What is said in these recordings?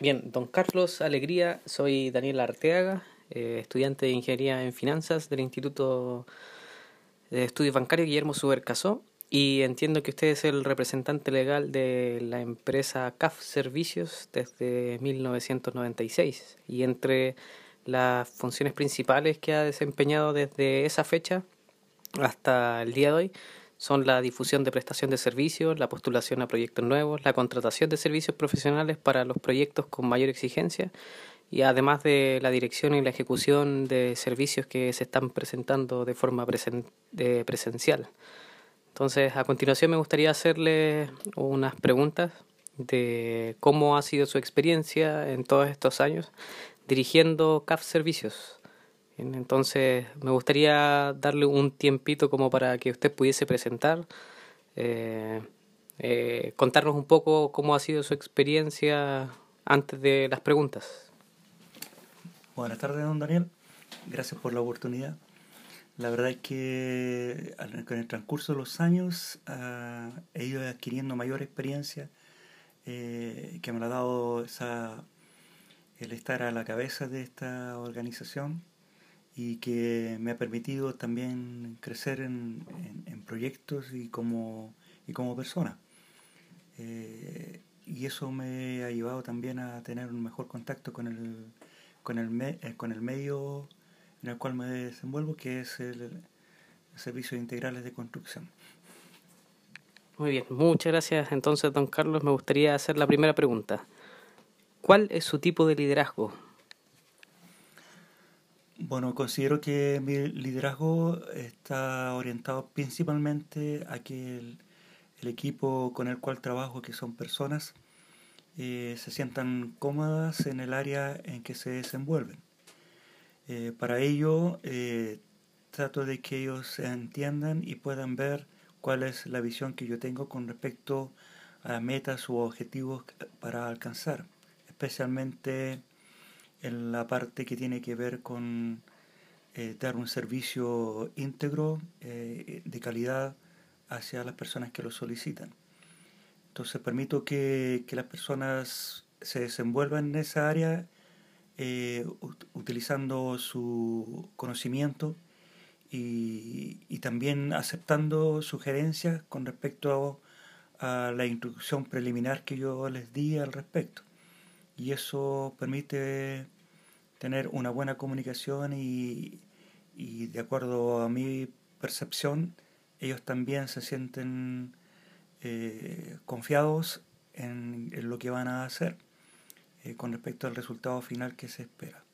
Bien, don Carlos Alegría, soy Daniel Arteaga, eh, estudiante de Ingeniería en Finanzas del Instituto de Estudios Bancarios Guillermo Subercasó y entiendo que usted es el representante legal de la empresa CAF Servicios desde 1996 y entre las funciones principales que ha desempeñado desde esa fecha hasta el día de hoy son la difusión de prestación de servicios, la postulación a proyectos nuevos, la contratación de servicios profesionales para los proyectos con mayor exigencia y además de la dirección y la ejecución de servicios que se están presentando de forma presencial. Entonces, a continuación me gustaría hacerle unas preguntas de cómo ha sido su experiencia en todos estos años dirigiendo CAF Servicios. Entonces, me gustaría darle un tiempito como para que usted pudiese presentar, eh, eh, contarnos un poco cómo ha sido su experiencia antes de las preguntas. Buenas tardes, don Daniel. Gracias por la oportunidad. La verdad es que con el transcurso de los años ah, he ido adquiriendo mayor experiencia eh, que me ha dado esa, el estar a la cabeza de esta organización y que me ha permitido también crecer en, proyectos y como, y como persona. Eh, y eso me ha llevado también a tener un mejor contacto con el, con el, eh, con el medio en el cual me desenvuelvo, que es el, Servicio Integrales de Construcción. Muy bien, muchas gracias. Entonces, don Carlos, me gustaría hacer la primera pregunta. ¿Cuál es su tipo de liderazgo? Bueno, considero que mi liderazgo está orientado principalmente a que el, equipo con el cual trabajo, que son personas, eh, se sientan cómodas en el área en que se desenvuelven. Eh, para ello, eh, trato de que ellos se entiendan y puedan ver cuál es la visión que yo tengo con respecto a metas u objetivos para alcanzar, especialmente en la parte que tiene que ver con eh, dar un servicio íntegro de calidad hacia las personas que lo solicitan. Entonces permito que, que las personas se desenvuelvan en esa área eh, utilizando su conocimiento y, también aceptando sugerencias con respecto a, la instrucción preliminar que yo les di al respecto. Y eso permite tener una buena comunicación y, de acuerdo a mi percepción, ellos también se sienten eh, confiados en lo que van a hacer. Eh, con respecto al resultado final que se espera.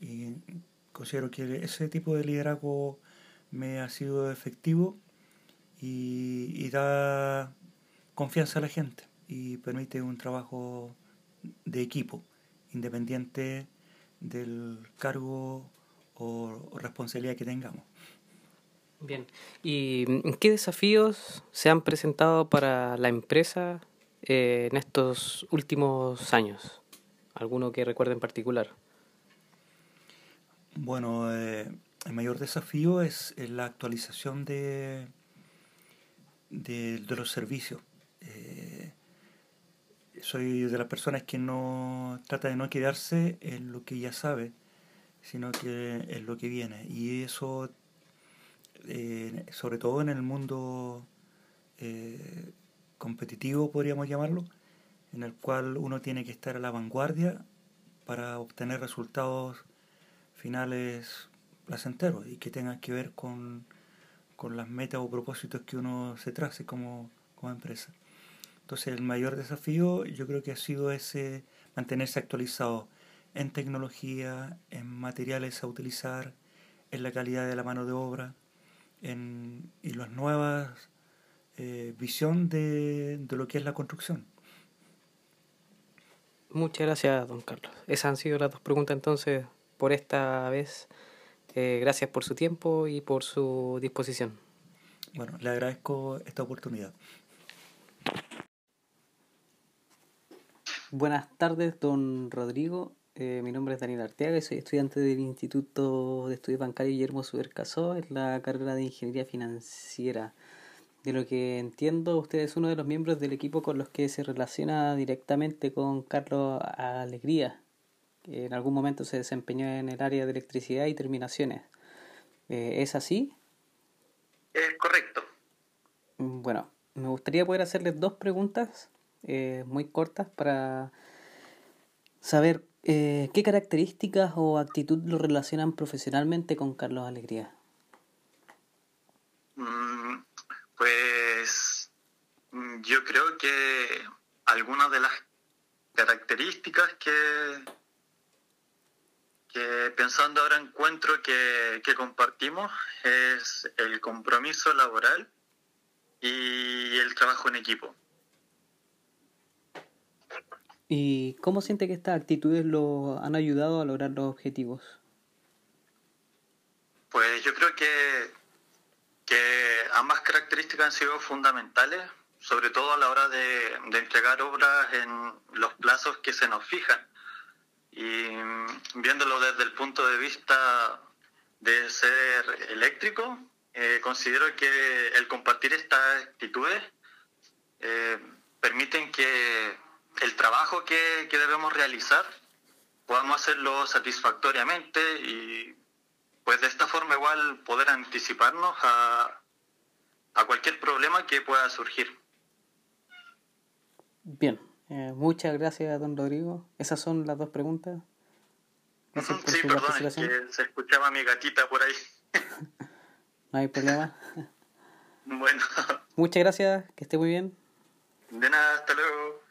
Y considero que ese tipo de liderazgo me ha sido efectivo y, da confianza a la gente y permite un trabajo de equipo, independiente del cargo o responsabilidad que tengamos. Bien, ¿y qué desafíos se han presentado para la empresa eh, en estos últimos años? ¿Alguno que recuerde en particular? Bueno, eh, el mayor desafío es, la actualización de, de, los servicios. Eh, soy de las personas que no trata de no quedarse en lo que ya sabe, sino que en lo que viene. Y eso, eh, sobre todo en el mundo competitivo, podríamos llamarlo, en el cual uno tiene que estar a la vanguardia para obtener resultados finales placenteros y que tengan que ver con, las metas o propósitos que uno se trace como, como empresa. Entonces el mayor desafío yo creo que ha sido ese mantenerse actualizado en tecnología, en materiales a utilizar, en la calidad de la mano de obra, en, y las nuevas eh, visión de, de lo que es la construcción. Muchas gracias, don Carlos. Esas han sido las dos preguntas entonces por esta vez. Eh, gracias por su tiempo y por su disposición. Bueno, le agradezco esta oportunidad. Buenas tardes, don Rodrigo. Eh, mi nombre es Daniel Arteaga y soy estudiante del Instituto de Estudios Bancarios Guillermo Subercasó en la carrera de Ingeniería Financiera. de lo que entiendo, usted es uno de los miembros del equipo con los que se relaciona directamente con Carlos Alegría, que en algún momento se desempeñó en el área de electricidad y terminaciones. Eh, ¿Es así? Es correcto. Bueno, me gustaría poder hacerles dos preguntas eh, muy cortas para saber eh, qué características o actitud lo relacionan profesionalmente con Carlos Alegría. Mm, pues mm, yo creo que algunas de las características que, que pensando ahora encuentro que, que compartimos es el compromiso laboral y el trabajo en equipo. ¿Y cómo siente que estas actitudes lo han ayudado a lograr los objetivos? Pues yo creo que, que ambas características han sido fundamentales, sobre todo a la hora de, de entregar obras en los plazos que se nos fijan. Y viéndolo desde el punto de vista de ser eléctrico, eh, considero que el compartir estas actitudes eh, permiten que el trabajo que, que, debemos realizar podamos hacerlo satisfactoriamente y pues de esta forma igual poder anticiparnos a, a cualquier problema que pueda surgir. Bien, eh, muchas gracias don Rodrigo. Esas son las dos preguntas. Gracias por sí, su perdón, es que se escuchaba mi gatita por ahí. no hay problema. Bueno. Muchas gracias, que esté muy bien. De nada, hasta luego.